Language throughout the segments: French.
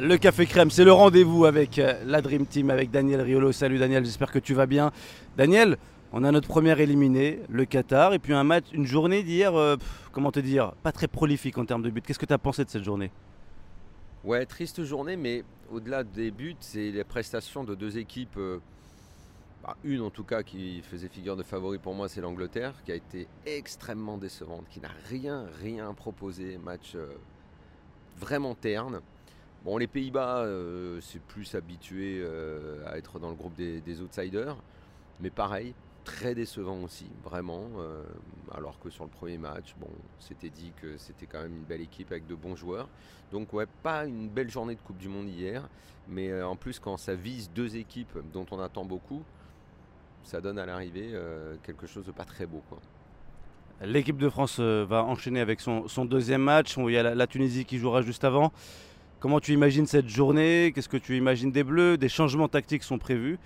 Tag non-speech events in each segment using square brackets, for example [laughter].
Le Café Crème, c'est le rendez-vous avec euh, la Dream Team, avec Daniel Riolo. Salut Daniel, j'espère que tu vas bien. Daniel, on a notre première éliminé, le Qatar, et puis un match, une journée d'hier, euh, comment te dire, pas très prolifique en termes de buts. Qu'est-ce que tu as pensé de cette journée? Ouais, triste journée, mais au-delà des buts, c'est les prestations de deux équipes. euh, bah, une en tout cas qui faisait figure de favori pour moi, c'est l'Angleterre, qui a été extrêmement décevante, qui n'a rien, rien proposé. Match vraiment terne. Bon, les Pays-Bas, euh, c'est plus habitué euh, à être dans le groupe des, outsiders, mais pareil, très décevant aussi, vraiment. euh, alors que sur le premier match, bon, c'était dit que c'était quand même une belle équipe avec de bons joueurs. Donc ouais, pas une belle journée de Coupe du Monde hier, mais en plus quand ça vise deux équipes dont on attend beaucoup, ça donne à l'arrivée quelque chose de pas très beau. L'équipe de France va enchaîner avec son, deuxième match. Il y a la Tunisie qui jouera juste avant. Comment tu imagines cette journée? Qu'est-ce que tu imagines des Bleus? Des changements tactiques sont prévus.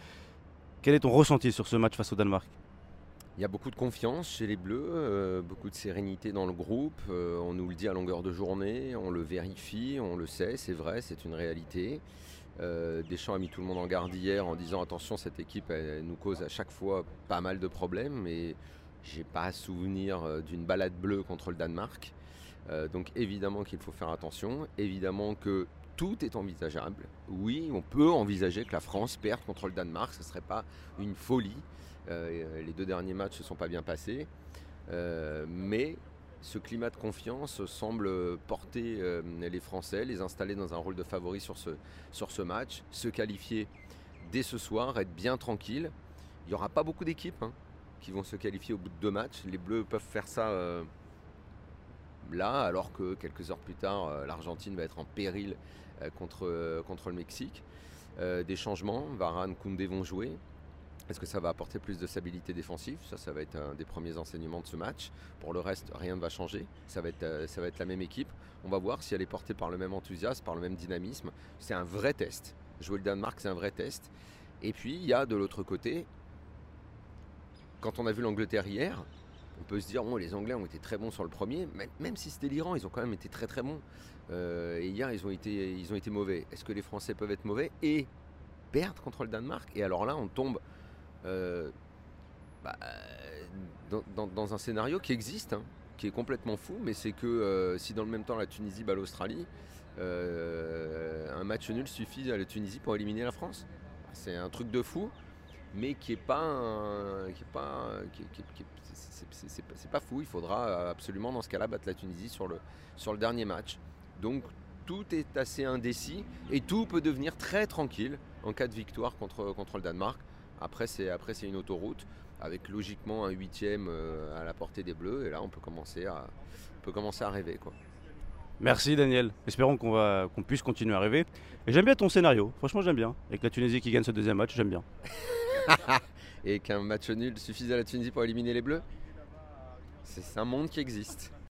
Quel est ton ressenti sur ce match face au Danemark? Il y a beaucoup de confiance chez les Bleus, euh, beaucoup de sérénité dans le groupe. euh, on nous le dit à longueur de journée, on le vérifie, on le sait, c'est vrai, c'est une réalité. Euh, Deschamps a mis tout le monde en garde hier en disant attention, cette équipe nous cause à chaque fois pas mal de problèmes, mais j'ai pas souvenir d'une balade bleue contre le Danemark. Euh, donc évidemment qu'il faut faire attention, évidemment que tout est envisageable. Oui, on peut envisager que la France perde contre le Danemark, ce ne serait pas une folie. Euh, les deux derniers matchs ne se sont pas bien passés. Euh, mais ce climat de confiance semble porter euh, les Français, les installer dans un rôle de favori sur ce, match, se qualifier dès ce soir, être bien tranquille. Il n'y aura pas beaucoup d'équipes hein, qui vont se qualifier au bout de deux matchs. Les Bleus peuvent faire ça euh, là, alors que quelques heures plus tard, euh, l'Argentine va être en péril euh, contre, euh, contre le Mexique. Des changements, Varane, Koundé vont jouer. Est-ce que ça va apporter plus de stabilité défensive? Ça, ça va être un des premiers enseignements de ce match. Pour le reste, rien ne va changer. Ça va être, ça va être la même équipe. On va voir si elle est portée par le même enthousiasme, par le même dynamisme. C'est un vrai test. Jouer le Danemark, c'est un vrai test. Et puis, il y a de l'autre côté, quand on a vu l'Angleterre hier, peut se dire, les Anglais ont été très bons sur le premier, mais même si c'était l'Iran, ils ont quand même été très très bons. Euh, et hier, ils ont été, ils ont été mauvais. Est-ce que les Français peuvent être mauvais et perdre contre le Danemark? Et alors là, on tombe euh, bah, dans, un scénario qui existe, hein, qui est complètement fou, mais c'est que euh, si dans le même temps la Tunisie bat l'Australie, un match nul suffit à la Tunisie pour éliminer la France. C'est un truc de fou, mais qui est pas, un- qui est pas, qui qui est- qui est- c'est- pas- pas fou. Il faudra absolument dans ce cas-là battre la Tunisie sur le, sur le dernier match. Donc tout est assez indécis et tout peut devenir très tranquille en cas de victoire contre, contre le Danemark. Après c'est, après, c'est une autoroute avec logiquement un huitième euh, à la portée des Bleus et là on peut commencer à, on peut commencer à rêver. Quoi. Merci Daniel. Espérons qu'on va, qu'on puisse continuer à rêver. Et j'aime bien ton scénario. Franchement, j'aime bien. Avec la Tunisie qui gagne ce deuxième match, j'aime bien. [laughs] [laughs] Et qu'un match nul suffise à la Tunisie pour éliminer les Bleus, c'est un monde qui existe.